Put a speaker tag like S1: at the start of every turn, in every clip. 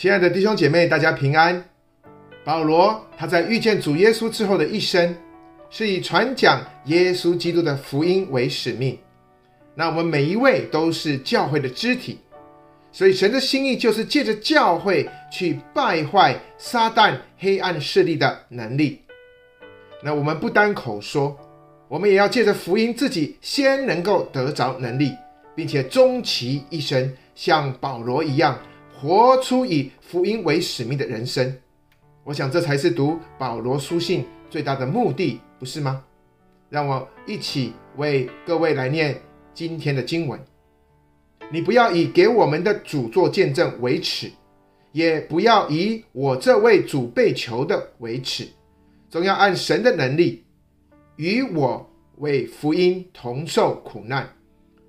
S1: 亲爱的弟兄姐妹，大家平安。保罗他在遇见主耶稣之后的一生，是以传讲耶稣基督的福音为使命。那我们每一位都是教会的肢体，所以神的心意就是借着教会去败坏撒旦黑暗势力的能力。那我们不单口说，我们也要借着福音自己先能够得着能力，并且终其一生像保罗一样。活出以福音为使命的人生，我想这才是读保罗书信最大的目的，不是吗？让我一起为各位来念今天的经文。你不要以给我们的主做见证为耻，也不要以我这位主被囚的为耻，总要按神的能力，与我为福音同受苦难。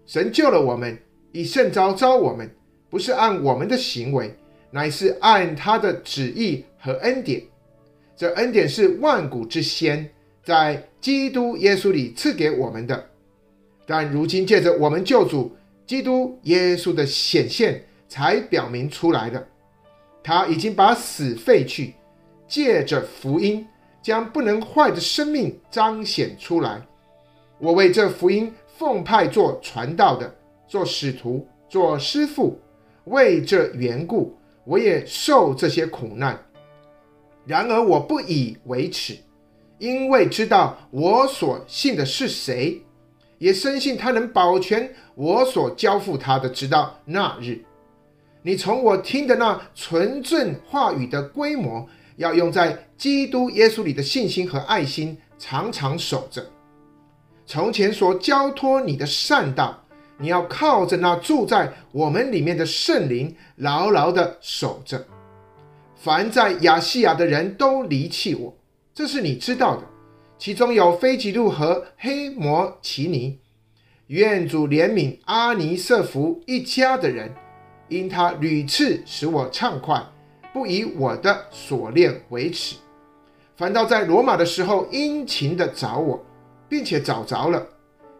S1: 神救了我们，以圣召召我们。不是按我们的行为，乃是按他的旨意和恩典。这恩典是万古之先，在基督耶稣里赐给我们的。但如今借着我们救主基督耶稣的显现，才表明出来的。他已经把死废去，借着福音将不能坏的生命彰显出来。我为这福音奉派做传道的，做使徒，做师傅。为这缘故，我也受这些苦难。然而我不以为耻，因为知道我所信的是谁，也深信他能保全我所交付他的，直到那日。你从我听的那纯正话语的规模，要用在基督耶稣里的信心和爱心，常常守着。从前所交托你的善道。你要靠着那住在我们里面的圣灵，牢牢地守着。凡在亚细亚的人都离弃我，这是你知道的。其中有腓吉路和黑摩其尼。愿主怜悯阿尼色弗一家的人，因他屡次使我畅快，不以我的锁链为耻，反倒在罗马的时候殷勤地找我，并且找着了。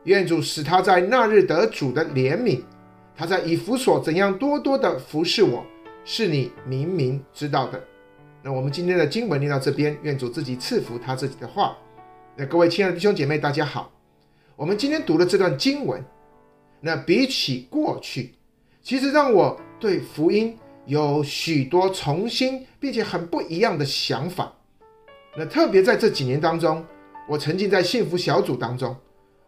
S1: 愿主使他在那日得主的怜悯。他在以弗所怎样多多的服侍我，是你明明知道的。那我们今天的经文念到这边，愿主自己赐福他自己的话。那各位亲爱的弟兄姐妹，大家好。我们今天读的这段经文，那比起过去，其实让我对福音有许多重新并且很不一样的想法。那特别在这几年当中，我沉浸在幸福小组当中。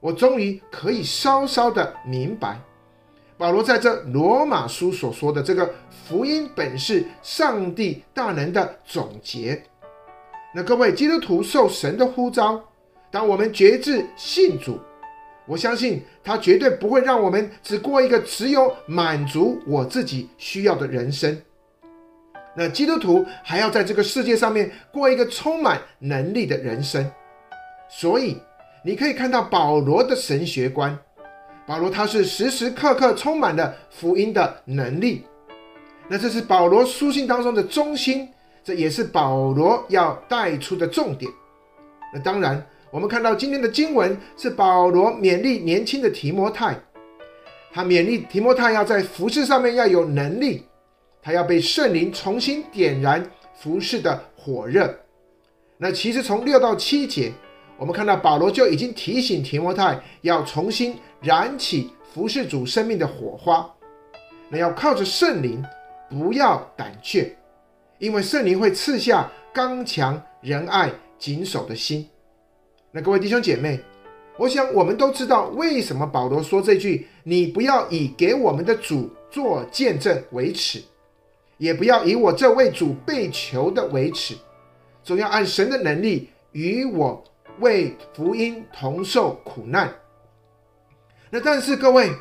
S1: 我终于可以稍稍的明白，保罗在这罗马书所说的这个福音本是上帝大能的总结。那各位基督徒受神的呼召，当我们决志信主，我相信他绝对不会让我们只过一个只有满足我自己需要的人生。那基督徒还要在这个世界上面过一个充满能力的人生，所以。你可以看到保罗的神学观，保罗他是时时刻刻充满了福音的能力，那这是保罗书信当中的中心，这也是保罗要带出的重点。那当然，我们看到今天的经文是保罗勉励年轻的提摩太，他勉励提摩太要在服事上面要有能力，他要被圣灵重新点燃服事的火热。那其实从六到七节。我们看到保罗就已经提醒提摩太要重新燃起服侍主生命的火花，那要靠着圣灵，不要胆怯，因为圣灵会赐下刚强、仁爱、谨守的心。那各位弟兄姐妹，我想我们都知道为什么保罗说这句：“你不要以给我们的主做见证为耻，也不要以我这位主被囚的为耻，总要按神的能力与我。”为福音同受苦难，那但是各位，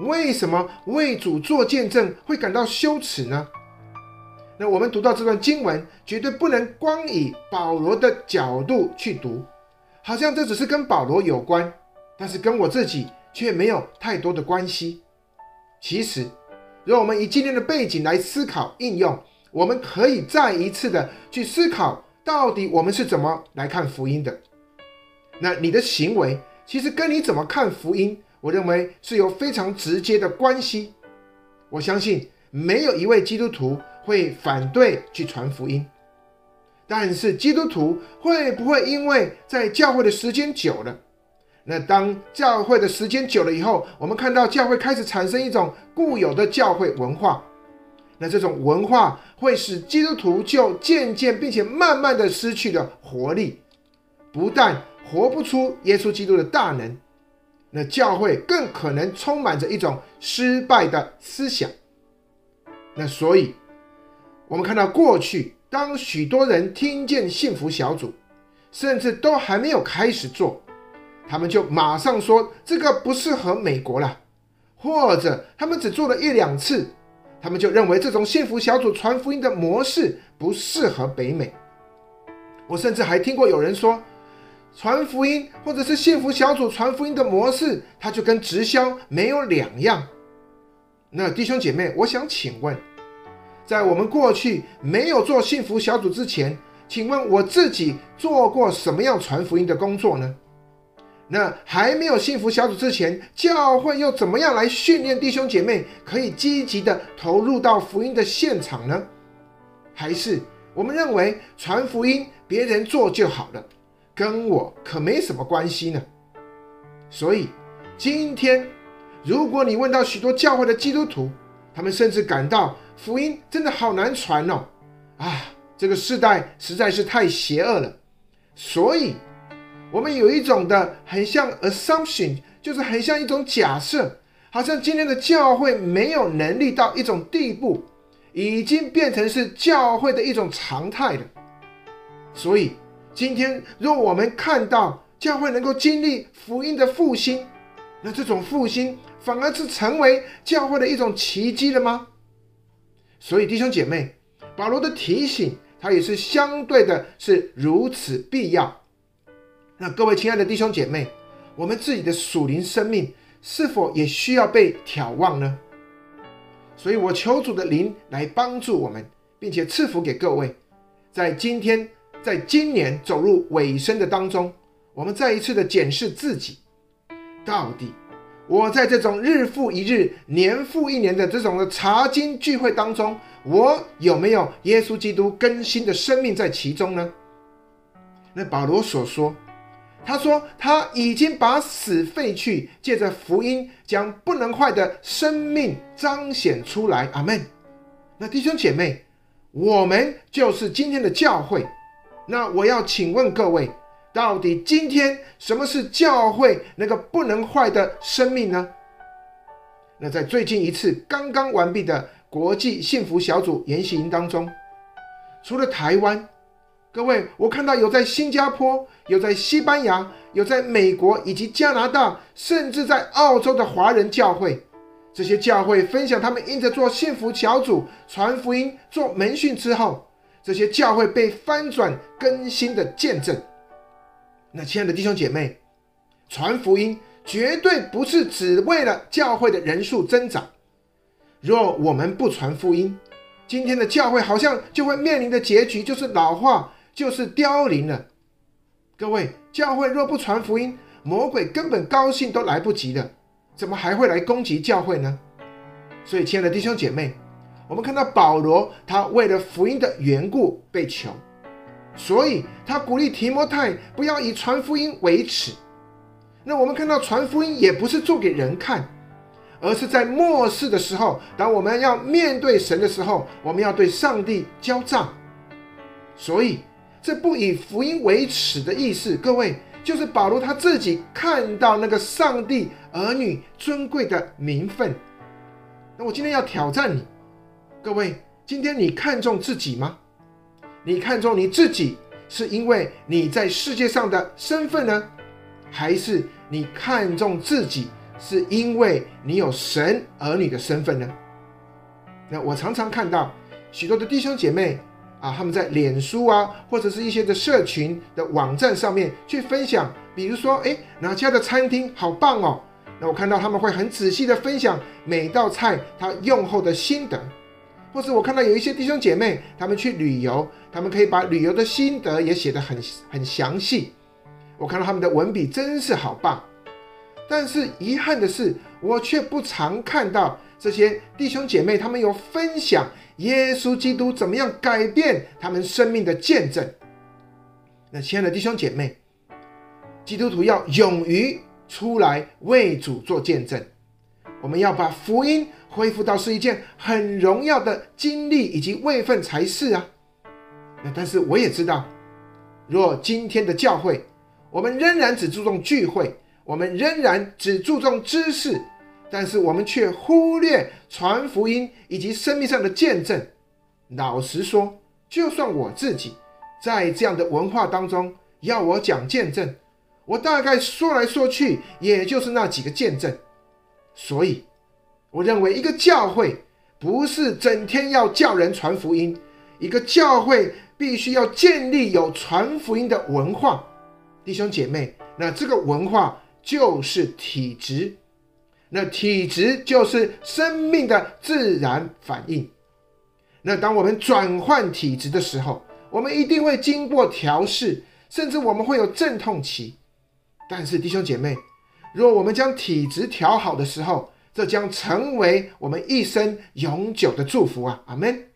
S1: 为什么为主做见证会感到羞耻呢？那我们读到这段经文，绝对不能光以保罗的角度去读，好像这只是跟保罗有关，但是跟我自己却没有太多的关系。其实，让我们以今天的背景来思考应用，我们可以再一次的去思考，到底我们是怎么来看福音的。那你的行为其实跟你怎么看福音，我认为是有非常直接的关系。我相信没有一位基督徒会反对去传福音。但是基督徒会不会因为在教会的时间久了，那当教会的时间久了以后，我们看到教会开始产生一种固有的教会文化，那这种文化会使基督徒就渐渐并且慢慢的失去了活力，不但活不出耶稣基督的大能，那教会更可能充满着一种失败的思想。那所以，我们看到过去，当许多人听见幸福小组，甚至都还没有开始做。他们就马上说这个不适合美国了，或者他们只做了一两次，他们就认为这种幸福小组传福音的模式不适合北美。我甚至还听过有人说，传福音或者是幸福小组传福音的模式，它就跟直销没有两样。那弟兄姐妹，我想请问，在我们过去没有做幸福小组之前，请问我自己做过什么样传福音的工作呢？那还没有幸福小组之前，教会又怎么样来训练弟兄姐妹可以积极的投入到福音的现场呢？还是我们认为传福音别人做就好了，跟我可没什么关系呢？所以今天，如果你问到许多教会的基督徒，他们甚至感到福音真的好难传哦，啊，这个世代实在是太邪恶了，所以。我们有一种的很像 assumption，就是很像一种假设，好像今天的教会没有能力到一种地步，已经变成是教会的一种常态了。所以今天，若我们看到教会能够经历福音的复兴，那这种复兴反而是成为教会的一种奇迹了吗？所以弟兄姐妹，保罗的提醒，他也是相对的，是如此必要。那各位亲爱的弟兄姐妹，我们自己的属灵生命是否也需要被眺望呢？所以我求主的灵来帮助我们，并且赐福给各位，在今天，在今年走入尾声的当中，我们再一次的检视自己，到底我在这种日复一日、年复一年的这种的查经聚会当中，我有没有耶稣基督更新的生命在其中呢？那保罗所说。他说：“他已经把死废去，借着福音将不能坏的生命彰显出来。”阿门。那弟兄姐妹，我们就是今天的教会。那我要请问各位，到底今天什么是教会那个不能坏的生命呢？那在最近一次刚刚完毕的国际幸福小组研习营当中，除了台湾。各位，我看到有在新加坡，有在西班牙，有在美国以及加拿大，甚至在澳洲的华人教会，这些教会分享他们因着做幸福小组、传福音、做门训之后，这些教会被翻转更新的见证。那亲爱的弟兄姐妹，传福音绝对不是只为了教会的人数增长。若我们不传福音，今天的教会好像就会面临的结局就是老化。就是凋零了。各位，教会若不传福音，魔鬼根本高兴都来不及了，怎么还会来攻击教会呢？所以，亲爱的弟兄姐妹，我们看到保罗，他为了福音的缘故被囚，所以他鼓励提摩太不要以传福音为耻。那我们看到传福音也不是做给人看，而是在末世的时候，当我们要面对神的时候，我们要对上帝交账。所以。这不以福音为耻的意思，各位，就是保罗他自己看到那个上帝儿女尊贵的名分。那我今天要挑战你，各位，今天你看重自己吗？你看重你自己，是因为你在世界上的身份呢？还是你看重自己，是因为你有神儿女的身份呢？那我常常看到许多的弟兄姐妹。啊，他们在脸书啊，或者是一些的社群的网站上面去分享，比如说，哎，哪家的餐厅好棒哦。那我看到他们会很仔细的分享每道菜他用后的心得，或是我看到有一些弟兄姐妹，他们去旅游，他们可以把旅游的心得也写得很很详细。我看到他们的文笔真是好棒。但是遗憾的是，我却不常看到这些弟兄姐妹他们有分享耶稣基督怎么样改变他们生命的见证。那亲爱的弟兄姐妹，基督徒要勇于出来为主做见证，我们要把福音恢复到是一件很荣耀的经历以及位分才是啊。那但是我也知道，若今天的教会，我们仍然只注重聚会，我们仍然只注重知识，但是我们却忽略传福音以及生命上的见证。老实说，就算我自己在这样的文化当中，要我讲见证，我大概说来说去，也就是那几个见证。所以，我认为一个教会不是整天要叫人传福音，一个教会必须要建立有传福音的文化。弟兄姐妹，那这个文化就是体质，那体质就是生命的自然反应。那当我们转换体质的时候，我们一定会经过调试，甚至我们会有阵痛期。但是弟兄姐妹，若我们将体质调好的时候，这将成为我们一生永久的祝福啊！阿门。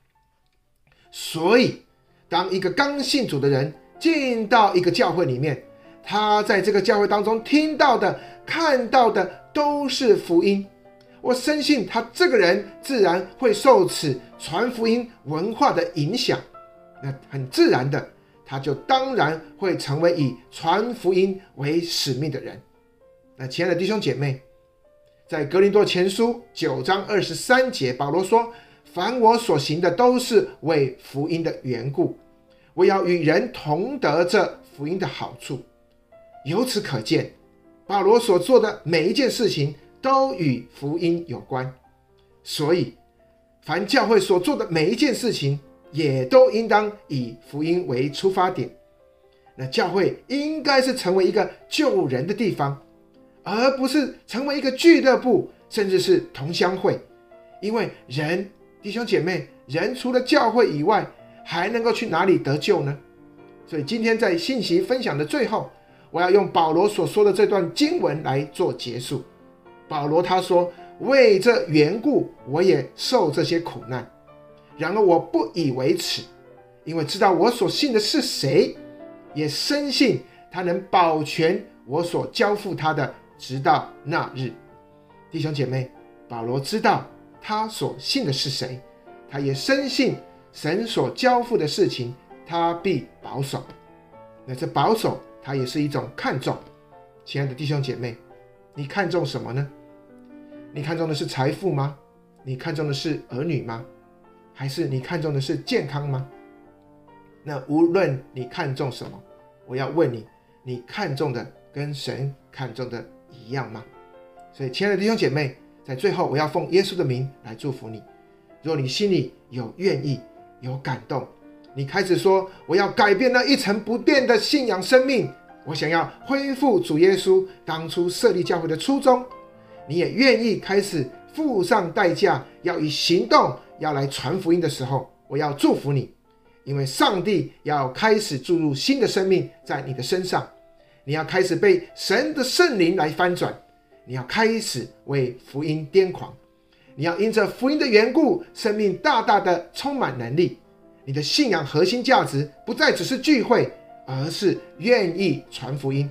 S1: 所以，当一个刚信主的人进到一个教会里面，他在这个教会当中听到的、看到的都是福音，我深信他这个人自然会受此传福音文化的影响，那很自然的，他就当然会成为以传福音为使命的人。那亲爱的弟兄姐妹，在格林多前书九章二十三节，保罗说：“凡我所行的，都是为福音的缘故，我要与人同得这福音的好处。”由此可见，保罗所做的每一件事情都与福音有关，所以，凡教会所做的每一件事情，也都应当以福音为出发点。那教会应该是成为一个救人的地方，而不是成为一个俱乐部，甚至是同乡会。因为人，弟兄姐妹，人除了教会以外，还能够去哪里得救呢？所以今天在信息分享的最后。我要用保罗所说的这段经文来做结束。保罗他说：“为这缘故，我也受这些苦难。然而我不以为耻，因为知道我所信的是谁，也深信他能保全我所交付他的，直到那日。”弟兄姐妹，保罗知道他所信的是谁，他也深信神所交付的事情，他必保守。那这保守。它也是一种看重，亲爱的弟兄姐妹，你看重什么呢？你看重的是财富吗？你看重的是儿女吗？还是你看重的是健康吗？那无论你看重什么，我要问你，你看重的跟神看重的一样吗？所以，亲爱的弟兄姐妹，在最后，我要奉耶稣的名来祝福你。若你心里有愿意，有感动。你开始说，我要改变那一成不变的信仰生命，我想要恢复主耶稣当初设立教会的初衷。你也愿意开始付上代价，要以行动要来传福音的时候，我要祝福你，因为上帝要开始注入新的生命在你的身上。你要开始被神的圣灵来翻转，你要开始为福音癫狂，你要因着福音的缘故，生命大大的充满能力。你的信仰核心价值不再只是聚会，而是愿意传福音。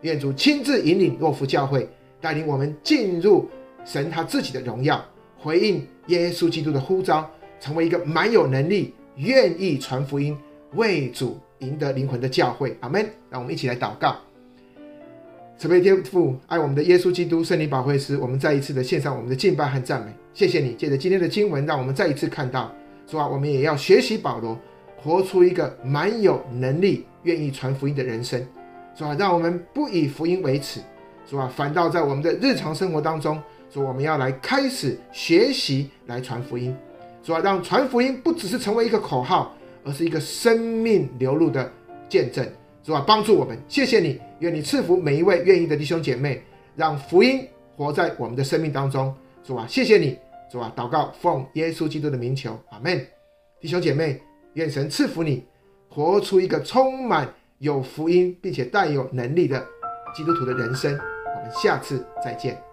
S1: 愿主亲自引领诺福教会，带领我们进入神他自己的荣耀，回应耶稣基督的呼召，成为一个蛮有能力、愿意传福音、为主赢得灵魂的教会。阿门。让我们一起来祷告。慈悲天父，爱我们的耶稣基督圣灵保惠师，我们再一次的献上我们的敬拜和赞美。谢谢你，借着今天的经文，让我们再一次看到。是吧？我们也要学习保罗，活出一个满有能力、愿意传福音的人生，是吧？让我们不以福音为耻，是吧？反倒在我们的日常生活当中，说我们要来开始学习来传福音，是吧？让传福音不只是成为一个口号，而是一个生命流露的见证，主啊？帮助我们，谢谢你，愿你赐福每一位愿意的弟兄姐妹，让福音活在我们的生命当中，主啊？谢谢你。主啊？祷告，奉耶稣基督的名求，阿门。弟兄姐妹，愿神赐福你，活出一个充满有福音并且带有能力的基督徒的人生。我们下次再见。